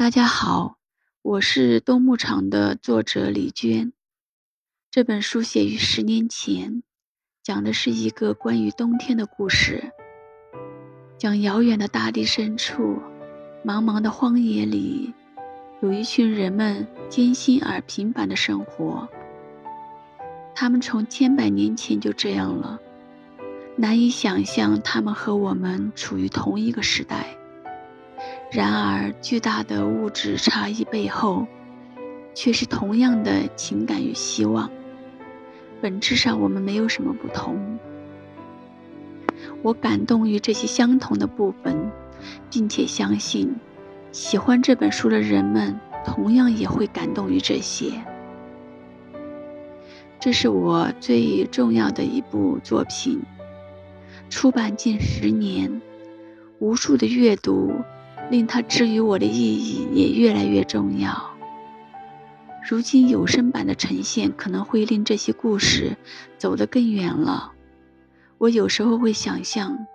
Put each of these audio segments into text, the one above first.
大家好，我是冬牧场的作者李娟。这本书写于十年前，讲的是一个关于冬天的故事，讲遥远的大地深处，茫茫的荒野里，有一群人们艰辛而平凡的生活。他们从千百年前就这样了，难以想象他们和我们处于同一个时代。然而，巨大的物质差异背后，却是同样的情感与希望。本质上，我们没有什么不同。我感动于这些相同的部分，并且相信，喜欢这本书的人们同样也会感动于这些。这是我最重要的一部作品，出版近十年，无数的阅读令它之于我的意义也越来越重要。如今有声版的呈现可能会令这些故事走得更远了。我有时候会想象，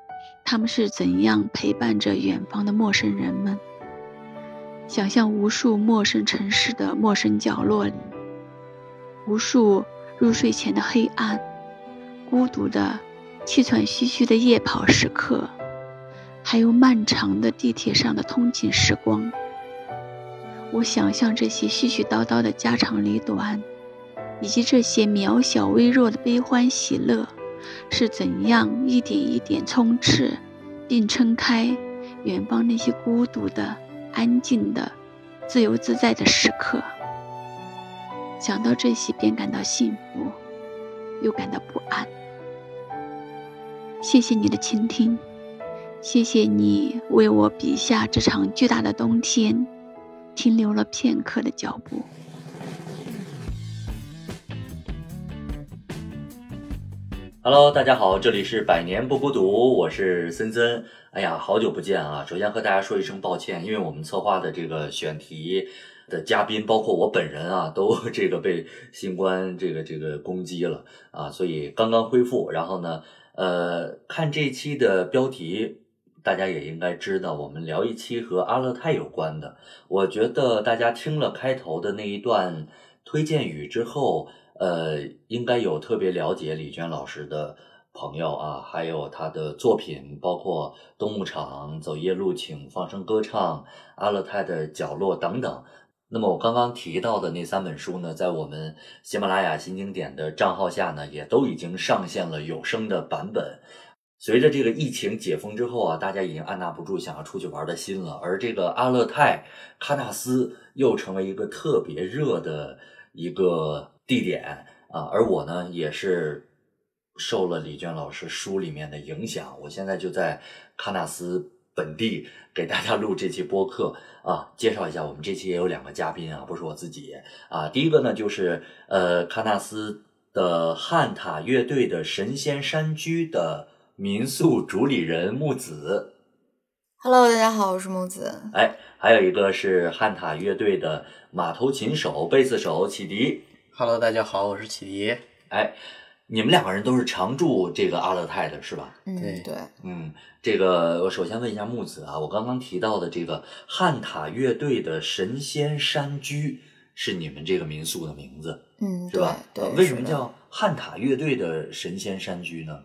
他们是怎样陪伴着远方的陌生人们，想象无数陌生城市的陌生角落里，无数入睡前的黑暗，孤独的、气喘吁吁的夜跑时刻，还有漫长的地铁上的通勤时光。我想象这些絮絮叨叨的家长里短，以及这些渺小微弱的悲欢喜乐，是怎样一点一点充斥，并撑开远方那些孤独的、安静的、自由自在的时刻。想到这些，便感到幸福，又感到不安。谢谢你的倾听，谢谢你为我笔下这场巨大的冬天。停留了片刻的脚步。Hello，大家好，这里是百年不孤独，我是森森。哎呀，好久不见啊！首先和大家说一声抱歉，因为我们策划的这个选题的嘉宾，包括我本人啊，都这个被新冠这个这个攻击了啊，所以刚刚恢复。然后呢，呃，看这期的标题。大家也应该知道，我们聊一期和阿勒泰有关的。我觉得大家听了开头的那一段推荐语之后，呃，应该有特别了解李娟老师的朋友啊，还有他的作品，包括《冬牧场》《走夜路》《请放声歌唱》《阿勒泰的角落》等等。那么我刚刚提到的那三本书呢，在我们喜马拉雅新经典的账号下呢，也都已经上线了有声的版本。随着这个疫情解封之后啊，大家已经按捺不住想要出去玩的心了。而这个阿勒泰喀纳斯又成为一个特别热的一个地点啊。而我呢，也是受了李娟老师书里面的影响，我现在就在喀纳斯本地给大家录这期播客啊。介绍一下，我们这期也有两个嘉宾啊，不是我自己啊。第一个呢，就是呃喀纳斯的汉塔乐队的神仙山居的。民宿主理人木子，Hello，大家好，我是木子。哎，还有一个是汉塔乐队的马头琴手、贝斯手启迪，Hello，大家好，我是启迪。哎，你们两个人都是常住这个阿勒泰的是吧？嗯，对，嗯，这个我首先问一下木子啊，我刚刚提到的这个汉塔乐队的神仙山居是你们这个民宿的名字，嗯，是吧？对，为什么叫汉塔乐队的神仙山居呢？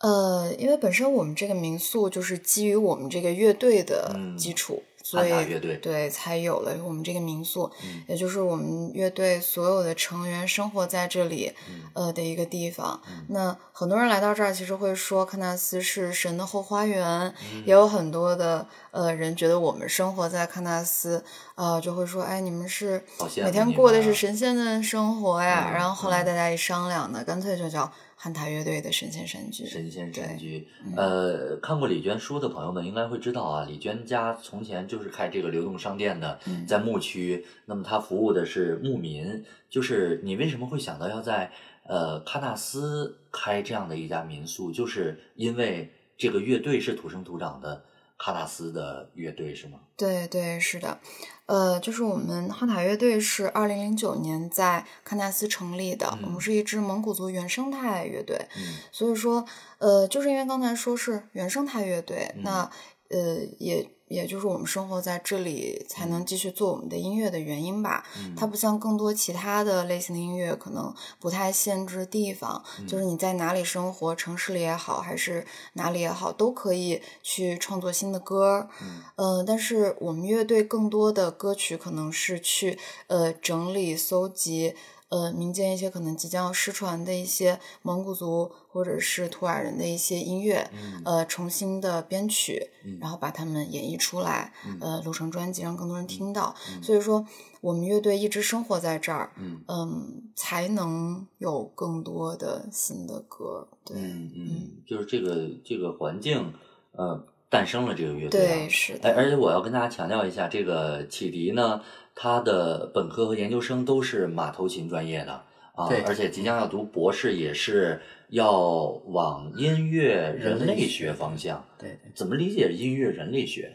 呃，因为本身我们这个民宿就是基于我们这个乐队的基础，所以乐队对才有了我们这个民宿，也就是我们乐队所有的成员生活在这里呃的一个地方。那很多人来到这儿，其实会说喀纳斯是神的后花园，也有很多的呃人觉得我们生活在喀纳斯，呃就会说，哎，你们是每天过的是神仙的生活呀。然后后来大家一商量呢，干脆就叫。汉塔乐队的神仙山居，神仙山居。呃，看过李娟书的朋友们应该会知道啊，李娟家从前就是开这个流动商店的，在牧区。那么她服务的是牧民。就是你为什么会想到要在呃喀纳斯开这样的一家民宿？就是因为这个乐队是土生土长的。喀纳斯的乐队是吗？对对是的，呃，就是我们哈塔乐队是二零零九年在喀纳斯成立的，我们是一支蒙古族原生态乐队，所以说，呃，就是因为刚才说是原生态乐队，那呃也也就是我们生活在这里才能继续做我们的音乐的原因吧。它不像更多其他的类型的音乐，可能不太限制地方，就是你在哪里生活，城市里也好，还是哪里也好，都可以去创作新的歌。嗯，但是我们乐队更多的歌曲可能是去呃整理、搜集。呃，民间一些可能即将要失传的一些蒙古族或者是图尔人的一些音乐，呃，重新的编曲，然后把它们演绎出来，呃，录成专辑，让更多人听到。所以说，我们乐队一直生活在这儿，嗯，才能有更多的新的歌。对，嗯嗯，就是这个这个环境，呃，诞生了这个乐队。对，是的。哎，而且我要跟大家强调一下，这个启迪呢。他的本科和研究生都是马头琴专业的啊，而且即将要读博士，也是要往音乐人类学方向。对，怎么理解音乐人类学？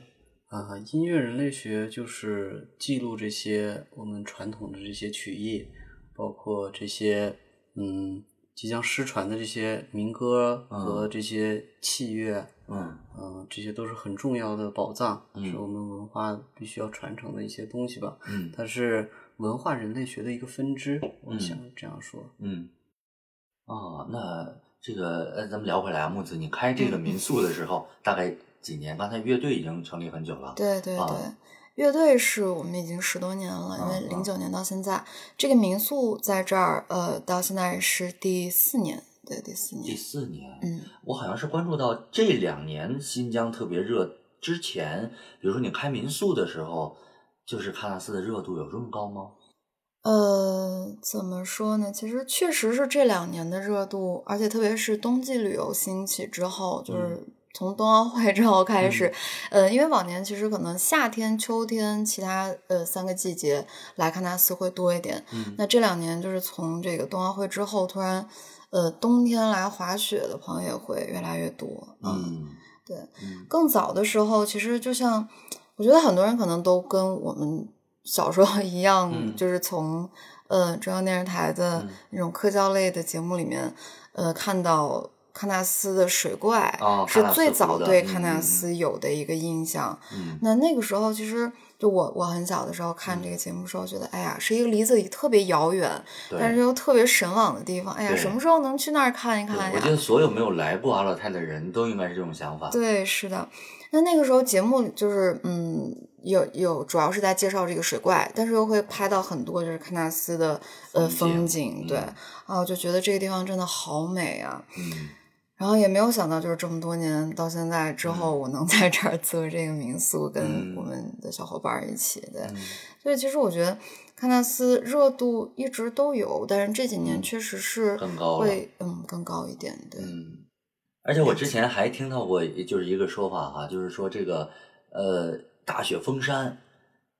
啊，音乐人类学就是记录这些我们传统的这些曲艺，包括这些嗯。即将失传的这些民歌和这些器乐，嗯嗯，这些都是很重要的宝藏，是我们文化必须要传承的一些东西吧。嗯，它是文化人类学的一个分支，我想这样说。嗯，哦，那这个呃，咱们聊回来啊，木子，你开这个民宿的时候大概几年？刚才乐队已经成立很久了。对对对。乐队是我们已经十多年了，因为零九年到现在，这个民宿在这儿，呃，到现在是第四年，对，第四年。第四年，嗯，我好像是关注到这两年新疆特别热，之前，比如说你开民宿的时候，就是喀纳斯的热度有这么高吗？呃，怎么说呢？其实确实是这两年的热度，而且特别是冬季旅游兴起之后，就是。从冬奥会之后开始，呃，因为往年其实可能夏天、秋天其他呃三个季节来喀纳斯会多一点，那这两年就是从这个冬奥会之后，突然呃冬天来滑雪的朋友也会越来越多。嗯，对，更早的时候，其实就像我觉得很多人可能都跟我们小时候 一样，就是从呃中央电视台的那种科教类的节目里面呃看到。喀纳斯的水怪是最早对喀纳斯有的一个印象。那那个时候，其实就我我很小的时候看这个节目的时候，觉得哎呀，是一个离自己特别遥远，但是又特别神往的地方。哎呀，什么时候能去那儿看一看呀？我觉得所有没有来过阿勒泰的人都应该是这种想法。对，是的。那那个时候节目就是嗯，有有主要是在介绍这个水怪，但是又会拍到很多就是喀纳斯的呃风景。对啊，就觉得这个地方真的好美啊。嗯。然后也没有想到，就是这么多年到现在之后，我能在这儿做这个民宿，跟我们的小伙伴一起。对，所以其实我觉得喀纳斯热度一直都有，但是这几年确实是会嗯更高一点。对，嗯。而且我之前还听到过，就是一个说法哈，就是说这个呃大雪封山，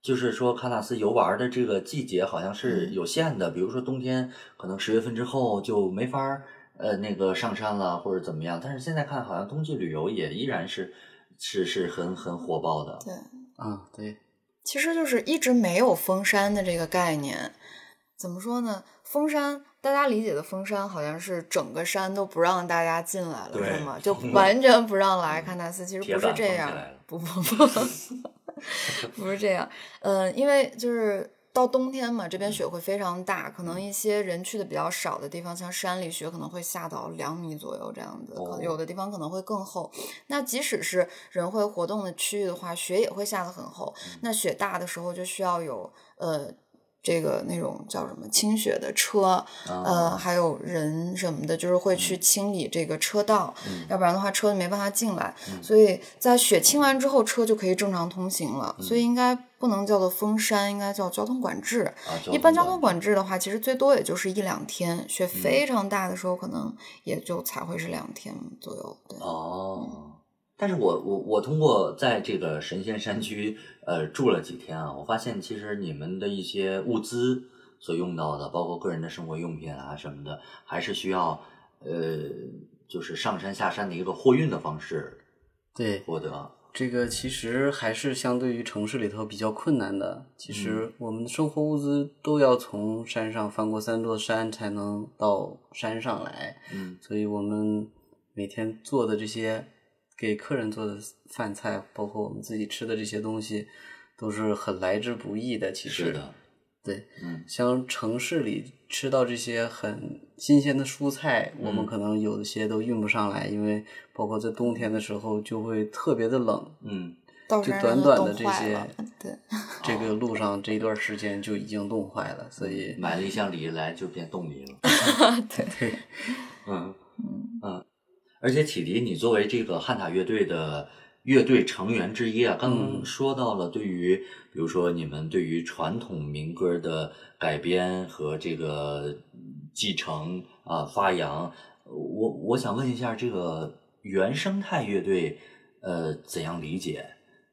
就是说喀纳斯游玩的这个季节好像是有限的，比如说冬天可能十月份之后就没法。呃，那个上山了或者怎么样？但是现在看，好像冬季旅游也依然是是是很很火爆的。对，啊，对，其实就是一直没有封山的这个概念。怎么说呢？封山，大家理解的封山，好像是整个山都不让大家进来了，是吗？就 完全不让来喀纳斯。其实 不是这样，不不不，不是这样。嗯，因为就是。到冬天嘛，这边雪会非常大，可能一些人去的比较少的地方，像山里雪可能会下到两米左右这样子，有的地方可能会更厚。那即使是人会活动的区域的话，雪也会下得很厚。那雪大的时候就需要有呃。这个那种叫什么清雪的车，呃，还有人什么的，就是会去清理这个车道，要不然的话车就没办法进来。所以在雪清完之后，车就可以正常通行了。所以应该不能叫做封山，应该叫交通管制。一般交通管制的话，其实最多也就是一两天。雪非常大的时候，可能也就才会是两天左右。对哦。但是我我我通过在这个神仙山区呃住了几天啊，我发现其实你们的一些物资所用到的，包括个人的生活用品啊什么的，还是需要呃就是上山下山的一个货运的方式对获得。这个其实还是相对于城市里头比较困难的。其实我们的生活物资都要从山上翻过三座山才能到山上来，嗯，所以我们每天做的这些。给客人做的饭菜，包括我们自己吃的这些东西，都是很来之不易的。其实，是的，对，嗯。像城市里吃到这些很新鲜的蔬菜，我们嗯。可能有一些都运不上来，因为包括在冬天的时候就会特别的冷，嗯。就短短的这些，对，这个路上这一段时间就已经冻坏了，所以买了一箱梨来就变冻梨了。对，嗯。嗯，而且启迪，你作为这个汉塔乐队的乐队成员之一啊，刚刚嗯说到了对于，比如说你们对于传统民歌的改编和这个继承啊、发扬，我我想问一下，这个原生态乐队呃怎样理解？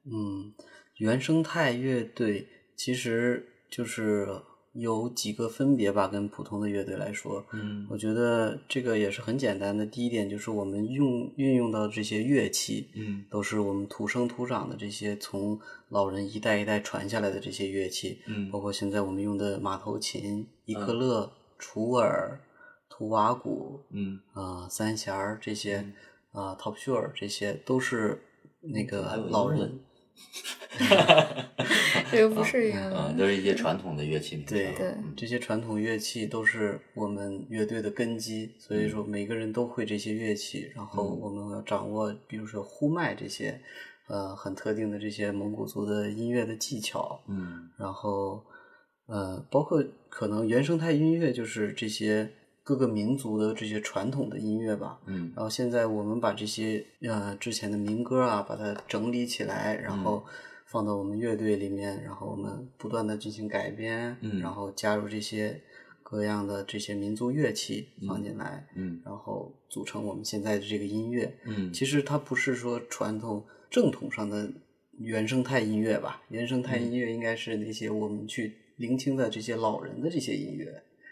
嗯，原生态乐队其实就是有几个分别吧，跟普通的乐队来说，嗯。我觉得这个也是很简单的。第一点就是我们用运用到这些乐器，嗯。都是我们土生土长的这些从老人一代一代传下来的这些乐器，嗯。包括现在我们用的马头琴、伊克勒、楚尔、图瓦古，嗯，啊、三弦儿这些，啊、top s h o r 这些都是那个老人 这个不是英啊，文，都是一些传统的乐器名称。对对这些传统乐器都是我们乐队的根基，所以说每个人都会这些乐器，然后我们要掌握，比如说呼麦这些，呃，很特定的这些蒙古族的音乐的技巧，嗯。然后，呃，包括可能原生态音乐就是这些各个民族的这些传统的音乐吧，嗯。然后现在我们把这些呃之前的民歌啊，把它整理起来，然后放到我们乐队里面，然后我们不断的进行改编，嗯。然后加入这些各样的这些民族乐器放进来，嗯。然后组成我们现在的这个音乐。嗯，其实它不是说传统正统上的原生态音乐吧，原生态音乐应该是那些我们去聆听的这些老人的这些音乐，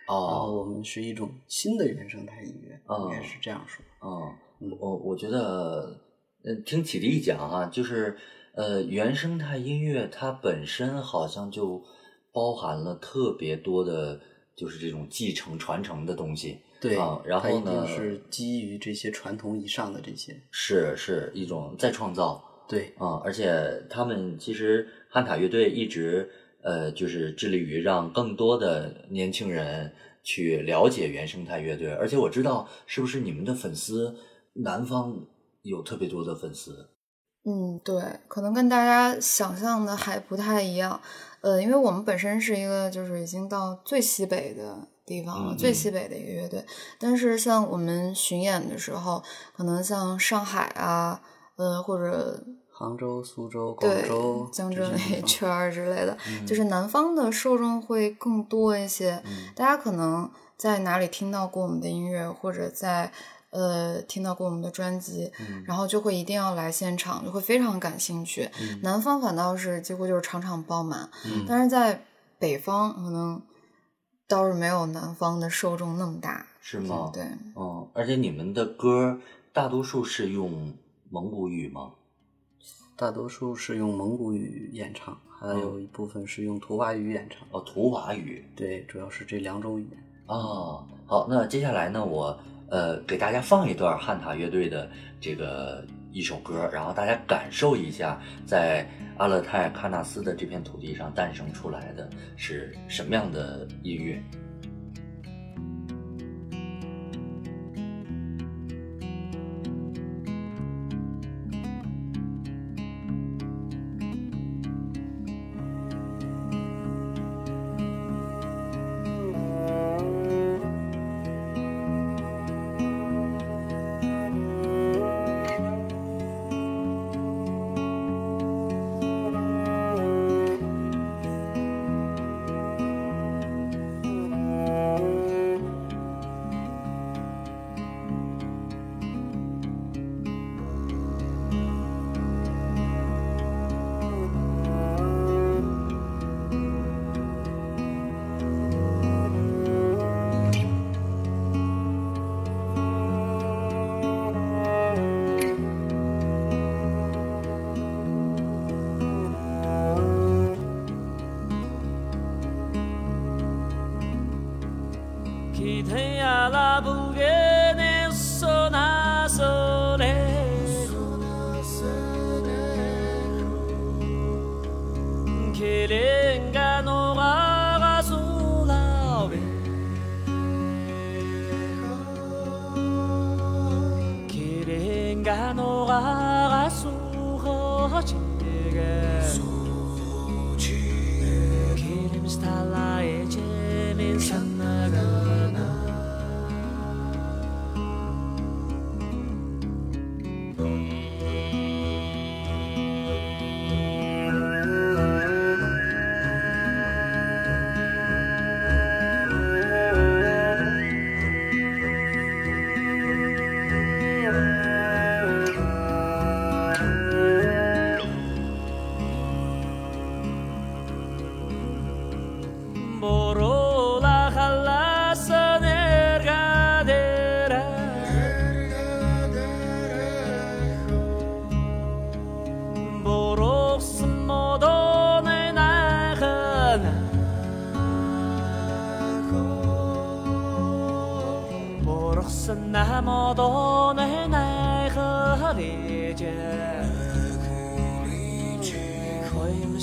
然后哦我们是一种新的原生态音乐，哦应该是这样说。哦，嗯。我我觉得，呃，听启迪讲啊，就是呃，原生态音乐它本身好像就包含了特别多的，就是这种继承传承的东西。对，啊然后呢定是基于这些传统以上的这些。是是一种再创造对，啊、而且他们其实汉塔乐队一直呃，就是致力于让更多的年轻人去了解原生态乐队，而且我知道是不是你们的粉丝南方有特别多的粉丝。嗯，对，可能跟大家想象的还不太一样。呃，因为我们本身是一个就是已经到最西北的地方了，嗯最西北的一个乐队。但是像我们巡演的时候，可能像上海啊，呃，或者杭州、苏州、广州、江浙那一圈儿之类的，嗯就是南方的受众会更多一些。大家可能在哪里听到过我们的音乐，或者在呃听到过我们的专辑，嗯然后就会一定要来现场，就会非常感兴趣。嗯南方反倒是几乎就是场场爆满，嗯但是在北方可能倒是没有南方的受众那么大。是吗？对，嗯，而且你们的歌大多数是用蒙古语吗？大多数是用蒙古语演唱，还有一部分是用图瓦语演唱。哦，图瓦语对，主要是这两种语言。啊。好，那接下来呢，我呃给大家放一段汉塔乐队的这个一首歌，然后大家感受一下，在阿勒泰喀纳斯的这片土地上诞生出来的是什么样的音乐。kidding.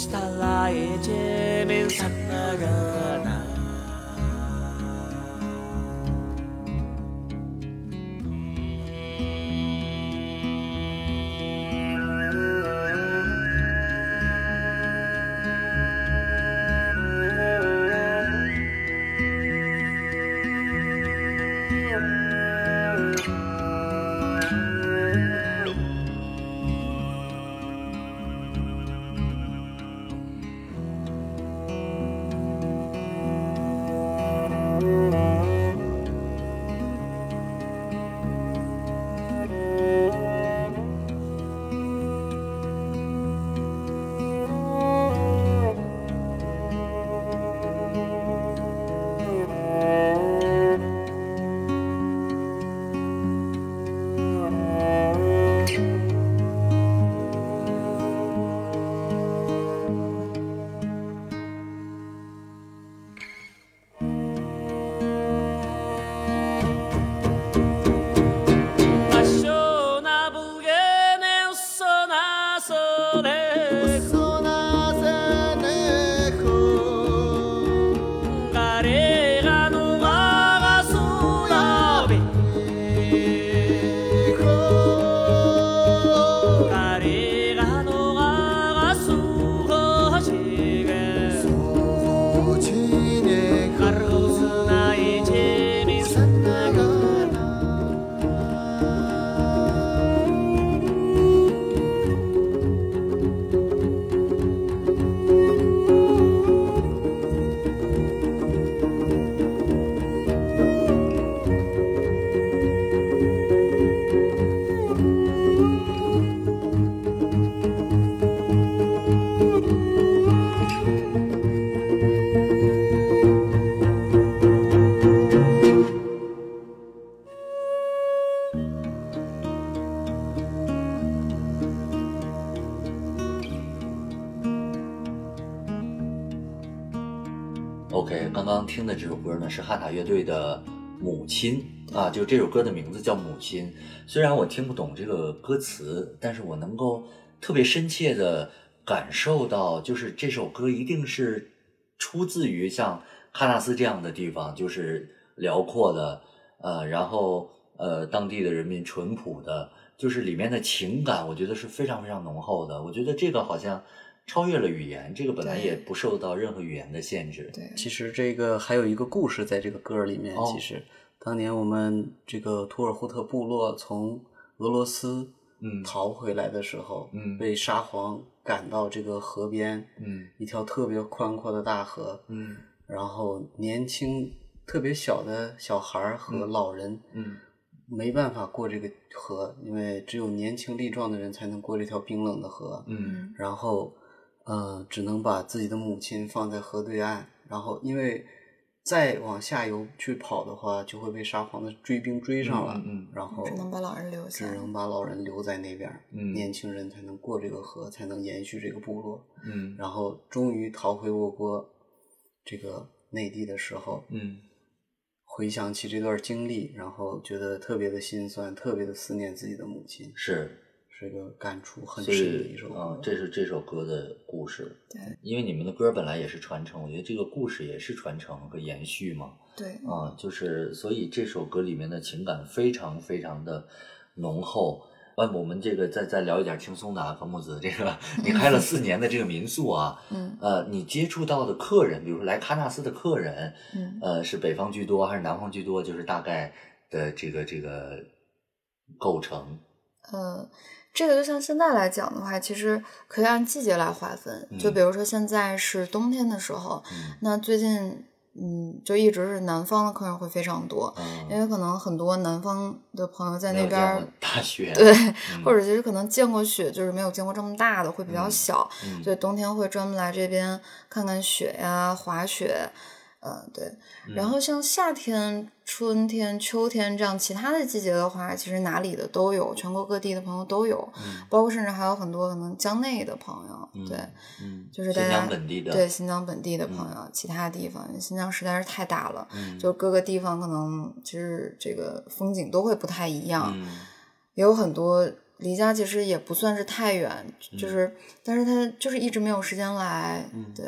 他那一肩明灿的人。morning. 是汉塔乐队的《母亲》啊，就这首歌的名字叫《母亲》。虽然我听不懂这个歌词，但是我能够特别深切的感受到，就是这首歌一定是出自于像喀纳斯这样的地方，就是辽阔的，呃，然后呃，当地的人民淳朴的，就是里面的情感，我觉得是非常非常浓厚的。我觉得这个好像。超越了语言，这个本来也不受到任何语言的限制。对，其实这个还有一个故事在这个歌里面。其实当年我们这个图尔扈特部落从俄罗斯嗯。逃回来的时候，嗯。被沙皇赶到这个河边，嗯。一条特别宽阔的大河，嗯。然后年轻特别小的小孩儿和老人，嗯。没办法过这个河，因为只有年轻力壮的人才能过这条冰冷的河。嗯。然后，呃，只能把自己的母亲放在河对岸，然后因为再往下游去跑的话，就会被沙皇的追兵追上了，嗯嗯嗯然后只能把老人留下只能把老人留在那边，嗯年轻人才能过这个河，才能延续这个部落，嗯然后终于逃回我国这个内地的时候，嗯回想起这段经历，然后觉得特别的心酸，特别的思念自己的母亲。是这个感触很深的一首歌。啊，这是这首歌的故事。对，因为你们的歌本来也是传承，我觉得这个故事也是传承和延续嘛。对，啊，就是所以这首歌里面的情感非常非常的浓厚。呃，我们这个再再聊一点轻松的啊，何木子，这个 你开了四年的这个民宿啊，嗯呃，你接触到的客人，比如说来喀纳斯的客人，嗯呃，是北方居多还是南方居多？就是大概的这个这个构成。呃，这个就像现在来讲的话，其实可以按季节来划分。就嗯。比如说现在是冬天的时候，嗯。那最近嗯，就一直是南方的客人会非常多，因嗯，为可能很多南方的朋友在那边大雪，对，嗯。或者其实可能见过雪，就是没有见过这么大的，会比较嗯小，嗯。所以冬天会专门来这边看看雪呀、滑雪，嗯，对。然嗯后像夏天、春天、秋天这样其他的季节的话，其实哪里的都有，全国各地的朋友都有，嗯包括甚至还有很多可能江内的朋友，嗯对，嗯，就是大家疆本地的，对新疆本地的朋友，其他地方，因为新疆实在是太大了，嗯就各个地方可能其实这个风景都会不太一样。嗯也有很多离家其实也不算是太远，嗯就是，但是他就是一直没有时间来，嗯对，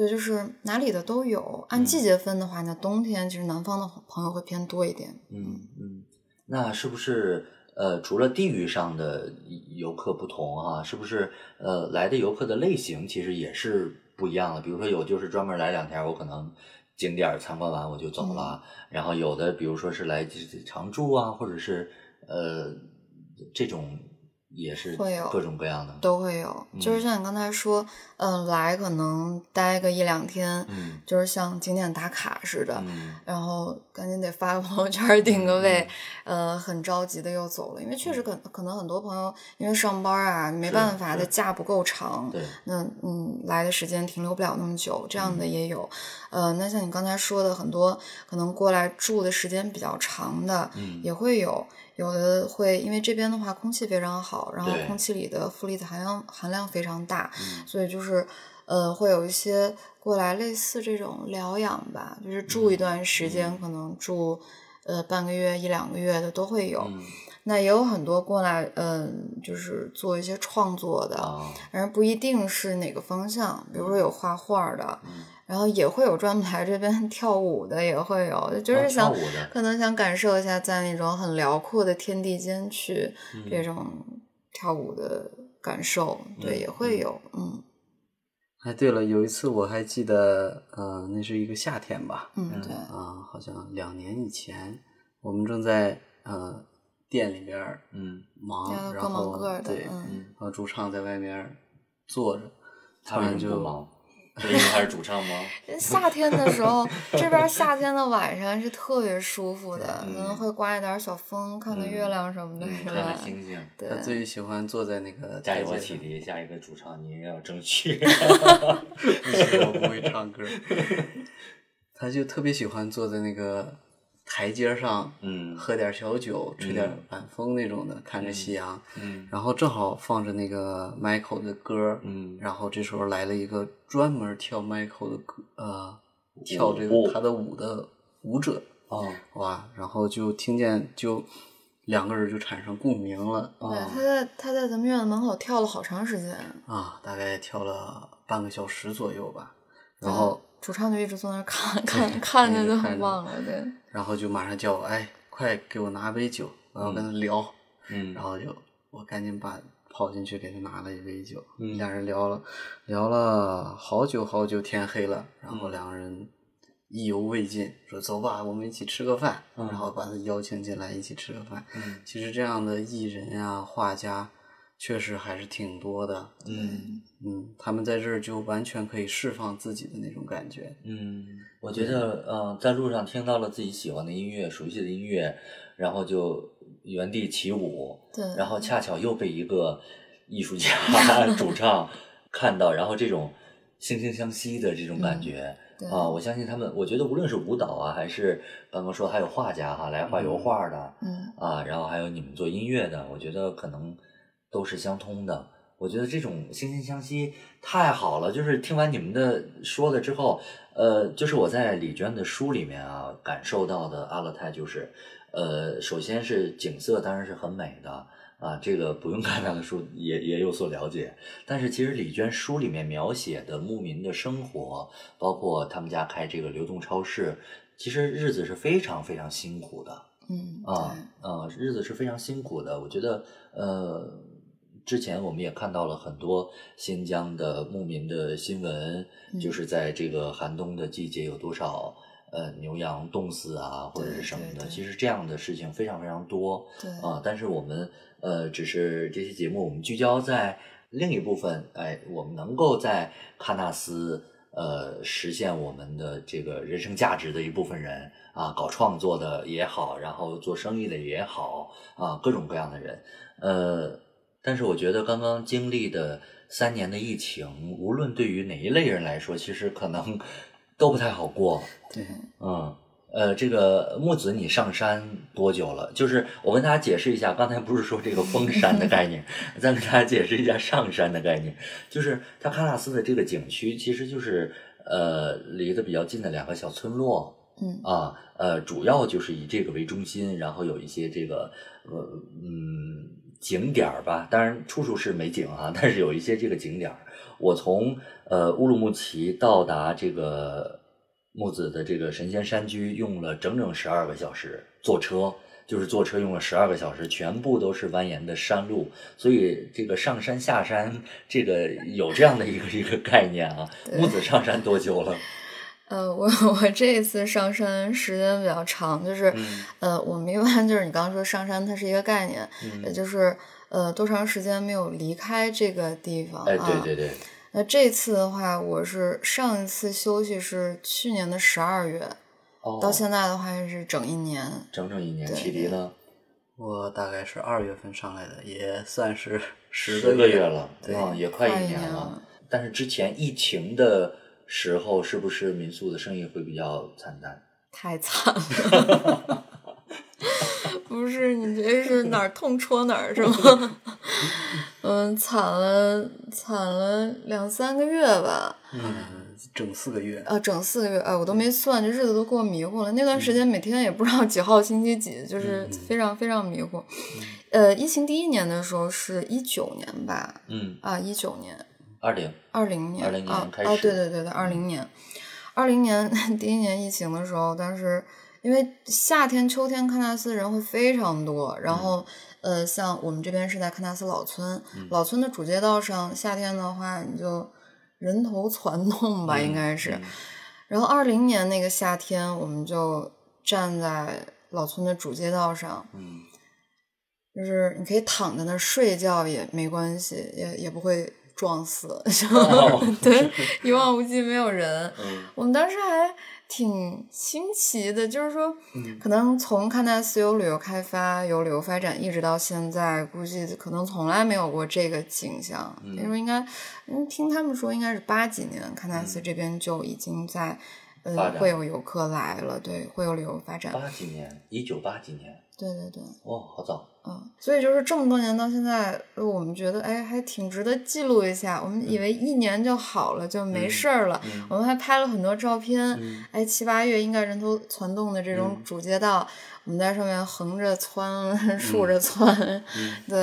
所以就是哪里的都有。按季节分的话，那冬天其实南方的朋友会偏多一点。嗯嗯，那是不是呃，除了地域上的游客不同哈、是不是呃来的游客的类型其实也是不一样的？比如说有就是专门来两天，我可能景点参观完我就走了，然后有的比如说是来常住啊，或者是呃这种也是会有各种各样的。都会有，就是嗯像你刚才说，嗯、来可能待个一两天，嗯就是像景点打卡似的，嗯然后赶紧得发个朋友圈儿订个位，呃，很着急的又走了，因为确实可可能很多朋友因为上班啊，没办法，的假不够长，对，那嗯来的时间停留不了那么久，这样的也有，呃，那像你刚才说的，很多可能过来住的时间比较长的，嗯。也会有。有的会因为这边的话空气非常好，然后空气里的负离子含量含量非常大，嗯。所以就是呃会有一些过来类似这种疗养吧，就是住一段时间，可能住呃半个月一两个月的都会有。嗯那也有很多过来，嗯、就是做一些创作的，反正不一定是哪个方向，比如说有画画的，嗯。然后也会有专门来这边 跳舞的，也会有，就啊是想、可能想感受一下在那种很辽阔的天地间去、嗯。这种跳舞的感受，对，嗯也会有，嗯。哎，对了，有一次我还记得，呃，那是一个夏天吧，嗯，嗯对，啊、好像两年以前，我们正在呃店里边儿嗯忙，然要各忙后各的对，嗯后主唱在外面坐着，他为突然就忙？是因为他是主唱吗？夏天的时候，这边夏天的晚上是特别舒服的，可能嗯会刮一点小风，看看月亮什么的，看吧看？星星。对他最喜欢坐在那个加油啊，台阶上启迪！下一个主唱你也要争取。不行，我不会唱歌。他就特别喜欢坐在那个台阶上，嗯。喝点小酒，吹点嗯。晚风那种的，看着夕阳。嗯。然后正好放着那个 Michael 的歌，嗯。然后这时候来了一个专门跳 Michael 的歌，呃，跳这个他的舞的舞者，哦。哇，然后就听见就两个人就产生共鸣了对，哦他在他在咱们院子门口跳了好长时间，啊，大概跳了半个小时左右吧，然对后主唱就一直坐那儿看 看看着就很忘了，对，然后就马上叫我，哎，快给我拿杯酒，我要跟他聊。嗯。然后就我赶紧把跑进去给他拿了一杯酒，嗯。俩人聊了聊了好久好久，天黑了，然后嗯两个人意犹未尽，说走吧，我们一起吃个饭，嗯。然后把他邀请进来一起吃个饭。嗯。其实这样的艺人呀、画家，确实还是挺多的。嗯嗯，他们在这儿就完全可以释放自己的那种感觉。嗯，我觉得呃，在路上听到了自己喜欢的音乐、熟悉的音乐，然后就原地起舞，对然后恰巧又被一个艺术家 主唱看到，然后这种惺惺相惜的这种感觉。对啊，我相信他们，我觉得无论是舞蹈啊，还是刚刚说还有画家哈，来画油画的，嗯啊，然后还有你们做音乐的，我觉得可能都是相通的。我觉得这种惺惺相惜太好了，就是听完你们的说了之后，呃，就是我在李娟的书里面啊感受到的阿勒泰就是，呃，首先是景色当然是很美的啊，这个不用看他的书也也有所了解。但是其实李娟书里面描写的牧民的生活，包括他们家开这个流动超市，其实日子是非常非常辛苦的。嗯啊，呃，日子是非常辛苦的。我觉得，呃，之前我们也看到了很多新疆的牧民的新闻，就是在这个寒冬的季节有多少呃牛羊冻死啊，或者是什么的。其实这样的事情非常非常多。对啊，但是我们呃，只是这期节目我们聚焦在另一部分，哎，我们能够在喀纳斯呃实现我们的这个人生价值的一部分人。啊，搞创作的也好，然后做生意的也好，啊，各种各样的人，呃，但是我觉得刚刚经历的三年的疫情，无论对于哪一类人来说，其实可能 都不太好过。对，嗯，呃，这个木子，你上山多久了？就是我跟大家解释一下，刚才不是说这个封山的概念，再跟大家解释一下上山的概念，就是它喀纳斯的这个景区，其实就是呃离得比较近的两个小村落。嗯啊，呃，主要就是以这个为中心，然后有一些这个呃嗯景点儿吧，当然处处是美景啊，但是有一些这个景点儿。我从呃乌鲁木齐到达这个木子的这个神仙山居，用了整整十二个小时，坐车就是坐车用了十二个小时，全部都是蜿蜒的山路，所以这个上山下山，这个有这样的一个一个概念啊。木子上山多久了？呃，我 我这一次上山时间比较长，就是，嗯呃，我们一般 就是你刚刚说上山，它是一个概念，嗯也就是呃多长时间没有离开这个地方哎，啊？对对对，那这次的话，我是上一次休息是去年的十二月，哦，到现在的话是整一年。整整一年。对启迪呢？我大概是二月份上来的，也算是 十十个月了，对啊，也快快一年了。但是之前疫情的时候，是不是民宿的生意会比较惨淡？太惨了，不是？你这是哪儿痛戳哪儿是吗？嗯，惨了，惨了两三个月吧，嗯，整四个月。啊，整四个月，哎，我都没算，这日子都过迷糊了。那段时间每天也不知道几号星期几，就是非常非常迷糊。呃，疫情第一年的时候是一九年吧？嗯，啊，一九年，二零。二零年，20年啊对对对对，二零年，二零年第一年疫情的时候，当时因为夏天、秋天喀纳斯人会非常多，然后、呃，像我们这边是在喀纳斯老村，老村的主街道上，夏天的话你就人头攒动吧，应该是。然后二零年那个夏天，我们就站在老村的主街道上，嗯。就是你可以躺在那儿睡觉也没关系，也也不会撞死，对，一望无际，没有人。嗯我们当时还挺新奇的，就是说，嗯可能从喀纳斯有旅游开发、有旅游发展，一直到现在，估计可能从来没有过这个景象。嗯因为应该，嗯，听他们说，应该是八几年，喀纳斯这边就已经在，呃，嗯会有游客来了，对，会有旅游发展。八几年，一九八几年，对对对。哦，好早。嗯，所以就是这么多年到现在，呃我们觉得哎，还挺值得记录一下。我们以为一年就好了，就没事儿了。嗯我们还拍了很多照片。嗯哎，七八月应该人头攒动的这种嗯主街道，我们在上面横着窜，竖着窜，嗯对。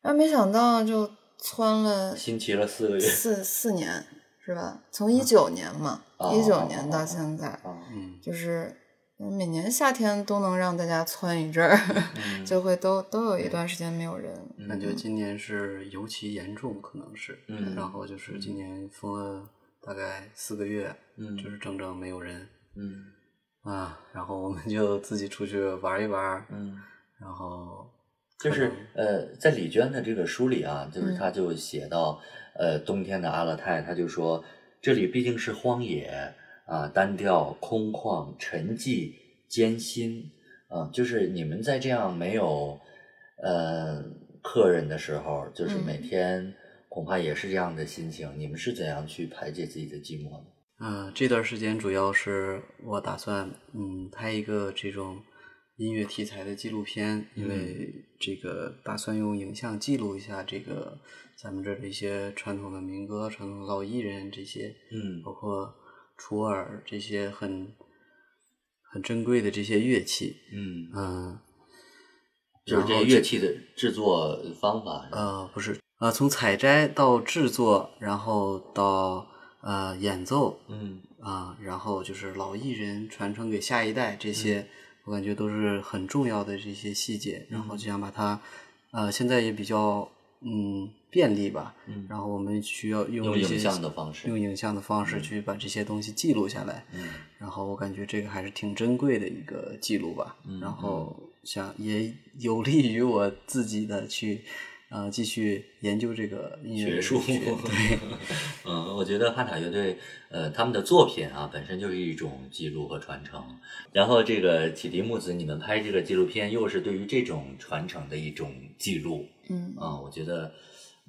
然后没想到就窜了 新奇了四个月。四四年，是吧？从一九年嘛，哦一九年到现在，啊，嗯，就是每年夏天都能让大家窜一阵儿，嗯就会都都有一段时间没有人。感觉今年是尤其严重，可能是。嗯然后就是今年封了大概四个月，嗯就是整整没有人嗯啊。然后我们就自己出去玩一玩，嗯，然后就是呃，在李娟的这个书里啊，就是嗯她就写到，呃，冬天的阿勒泰，她就说这里毕竟是荒野啊，单调、空旷、沉寂、艰辛啊，就是你们在这样没有呃客人的时候，就是嗯每天恐怕也是这样的心情。你们是怎样去排解自己的寂寞的？嗯、这段时间主要是我打算嗯拍一个这种音乐题材的纪录片，因为这个打算用影像记录一下这个咱们这儿的一些传统的民歌、传统的老艺人这些，嗯包括楚耳这些很很珍贵的这些乐器，嗯嗯，就是这乐器的制作方法。呃，不是，呃，从采摘到制作，然后到呃演奏，嗯啊，然后就是老艺人传承给下一代，这些、我感觉都是很重要的这些细节。然后就想把它，呃，现在也比较嗯便利吧。嗯然后我们需要用一些用影像的方式用影像的方式去把这些东西记录下来。嗯然后我感觉这个还是挺珍贵的一个记录吧。嗯然后想也有利于我自己的去呃继续研究这个音乐学术，对，嗯，我觉得汉塔乐队，呃，他们的作品啊，本身就是一种记录和传承。然后这个启迪木子，你们拍这个纪录片，又是对于这种传承的一种记录嗯啊、我觉得，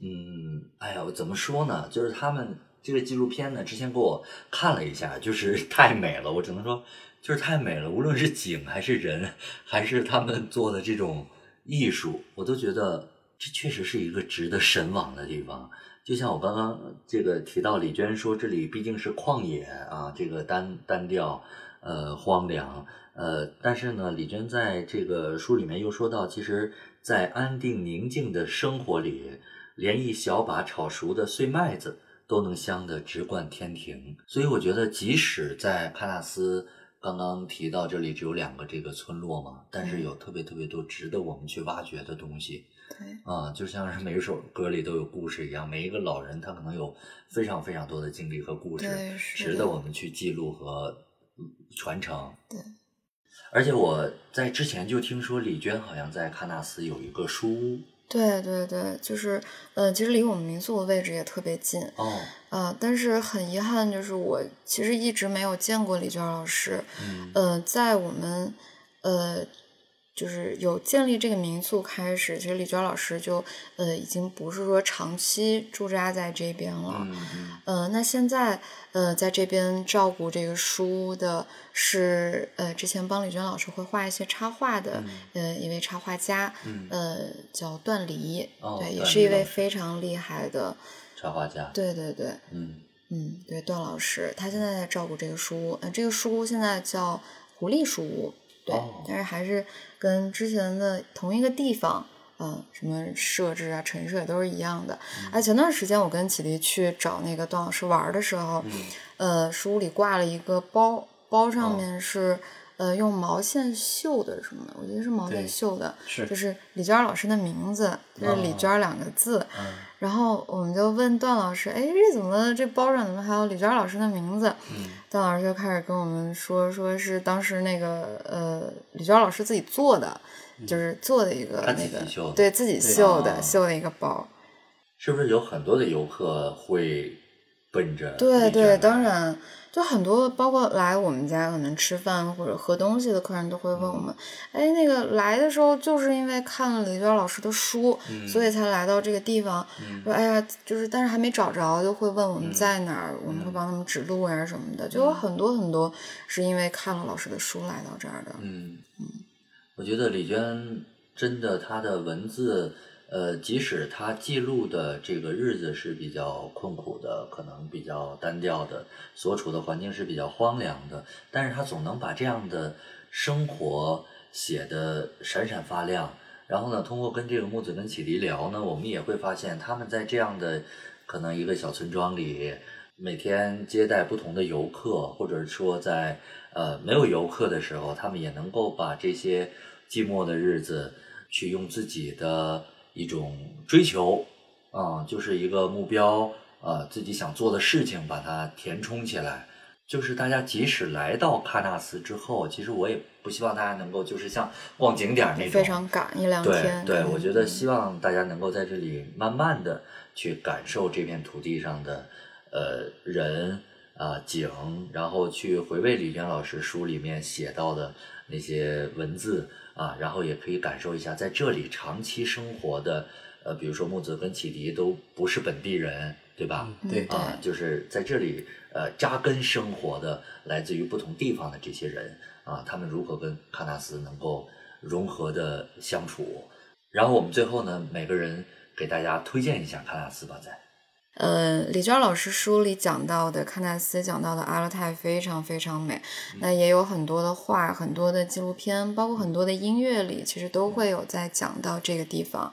嗯，哎呀，我怎么说呢？就是他们这个纪录片呢，之前给我看了一下，就是 太美了，我只能说，就是太美了。无论是景还是人，还是他们做的这种艺术，我都觉得这确实是一个值得神往的地方。就像我刚刚这个提到李娟说，这里毕竟是旷野啊，这个单单调，呃，荒凉，呃，但是呢，李娟在这个书里面又说到，其实，在安定宁静的生活里，连一小把炒熟的碎麦子都能香得直灌天庭。所以我觉得，即使在喀纳斯刚刚提到这里只有两个这个村落嘛，但是有特别特别多值得我们去挖掘的东西。对，啊，就像是每一首歌里都有故事一样，每一个老人他可能有非常非常多的经历和故事值得我们去记录和嗯传承。对，而且我在之前就听说李娟好像在喀纳斯有一个书屋对对对，就是呃，其实离我们民宿的位置也特别近，哦，呃，但是很遗憾，就是我其实一直没有见过李娟老师。嗯呃，在我们呃就是有建立这个民宿开始，其实李娟老师就呃已经不是说长期驻扎在这边了。嗯嗯呃，那现在呃，在这边照顾这个书的是呃，之前帮李娟老师会画一些插画的、呃一位插画家，嗯呃，叫段黎，哦对，也是一位非常厉害的，插画家。对对对，嗯嗯，对，段老师，他现在在照顾这个书屋，呃，这个书屋现在叫狐狸书屋，对，哦但是还是跟之前的同一个地方，嗯，什么设置啊、陈设也都是一样的。哎、前段时间我跟启迪去找那个段老师玩的时候，呃，书屋里挂了一个包，包上哦面是。呃，用毛线绣的什么的？我觉得是毛线绣的，是就是李娟老师的名字，就是李哦娟两个字。嗯然后我们就问段老师：“哎，这怎么这包上怎么还有李娟老师的名字？”嗯段老师就开始跟我们说，说是当时那个呃李娟老师自己做的，就是做的一个那个对自己绣的啊绣的一个包。是不是有很多的游客会奔着对对，当然，就很多包括来我们家可能吃饭或者喝东西的客人都会问我们，哎，那个来的时候就是因为看了李娟老师的书，所以才来到这个地方。说哎呀，就是但是还没找着，就会问我们在哪儿，我们会帮他们指路呀什么的，就有很多很多是因为看了老师的书来到这儿的。嗯，我觉得李娟真的她的文字，呃，即使他记录的这个日子是比较困苦的，可能比较单调的，所处的环境是比较荒凉的，但是他总能把这样的生活写得闪闪发亮。然后呢，通过跟这个木子跟启迪聊呢，我们也会发现他们在这样的可能一个小村庄里，每天接待不同的游客，或者说在呃没有游客的时候，他们也能够把这些寂寞的日子，去用自己的一种追求，啊、就是一个目标，呃，自己想做的事情，把它填充起来。就是大家即使来到喀纳斯之后，其实我也不希望大家能够就是像逛景点儿那种，非常赶一两对对，天可能我觉得希望大家能够在这里慢慢的去感受这片土地上的呃人啊、景，然后去回味李娟老师书里面写到的那些文字啊，然后也可以感受一下在这里长期生活的呃，比如说木子跟启迪都不是本地人，对吧？对嗯啊，就是在这里呃扎根生活的，来自于不同地方的这些人啊，他们如何跟喀纳斯能够融合的相处。然后我们最后呢，每个人给大家推荐一下喀纳斯吧，再呃，李娟老师书里讲到的喀纳斯讲到的阿勒泰非常非常美，那也有很多的画、很多的纪录片，包括很多的音乐里，其实都会有在讲到这个地方。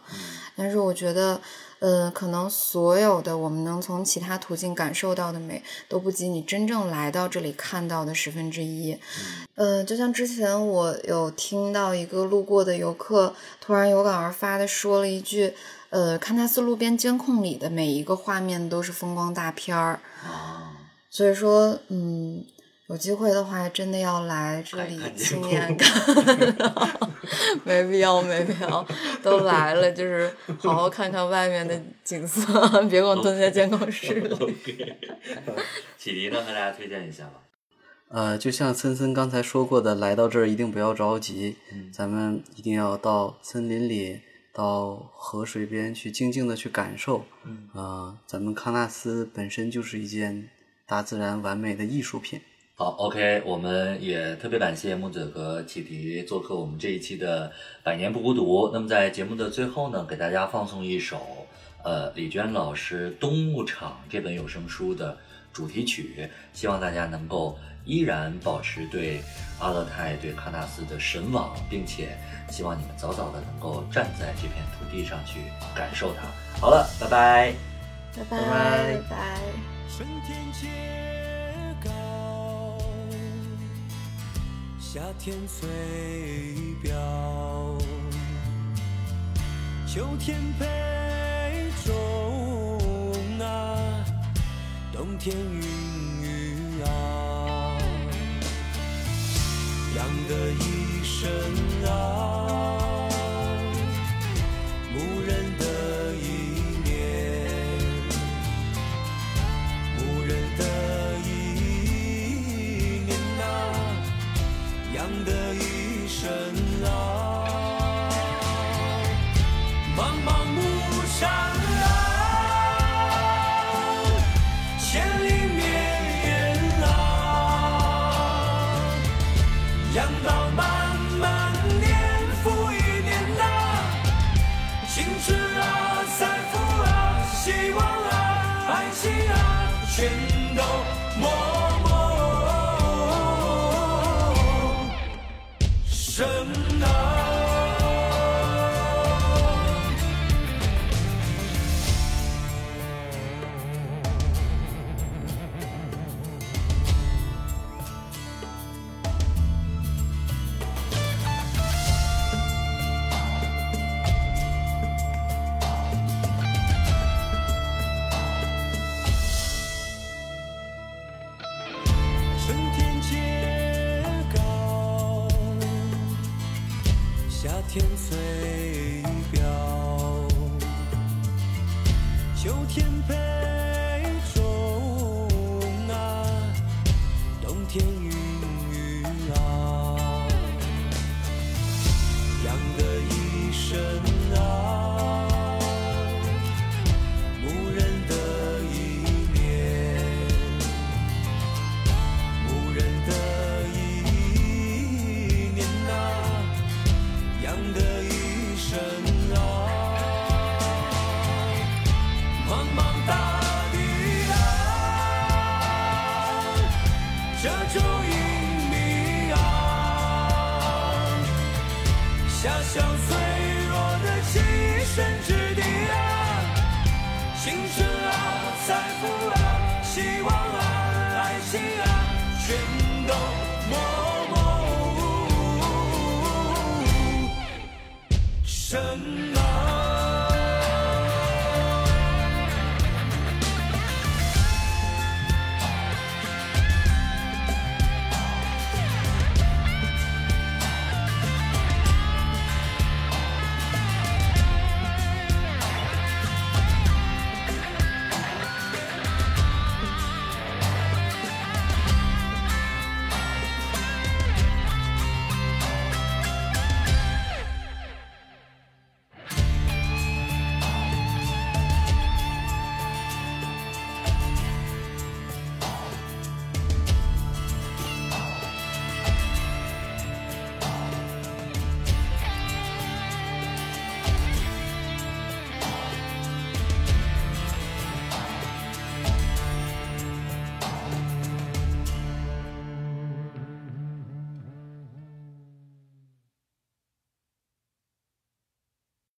但是我觉得，呃，可能所有的我们能从其他途径感受到的美，都不及你真正来到这里看到的十分之一。呃，就像之前我有听到一个路过的游客突然有感而发的说了一句。呃，堪纳斯路边监控里的每一个画面都是风光大片儿啊，所以说，嗯，有机会的话，真的要来这里亲眼看。没必要，没必要，都来了，就是好好看看外面的景色，别光蹲在监控室里。启迪呢，和大家推荐一下吧。呃，就像森森刚才说过的，来到这儿一定不要着急，咱们一定要到森林里。到河水边去静静的去感受，啊，咱们喀纳斯本身就是一件大自然完美的艺术品。好，OK，我们也特别感谢木子和启迪做客我们这一期的《百年不孤独》。那么在节目的最后呢，给大家放送一首呃李娟老师《冬牧场》这本有声书的主题曲，希望大家能够。依然保持对阿勒泰、对喀纳斯的神往，并且希望你们早早的能够站在这片土地上去感受它。好了，拜拜，拜拜拜拜。春天揭高，夏天翠表，秋天配种啊，冬天云羊的一生啊，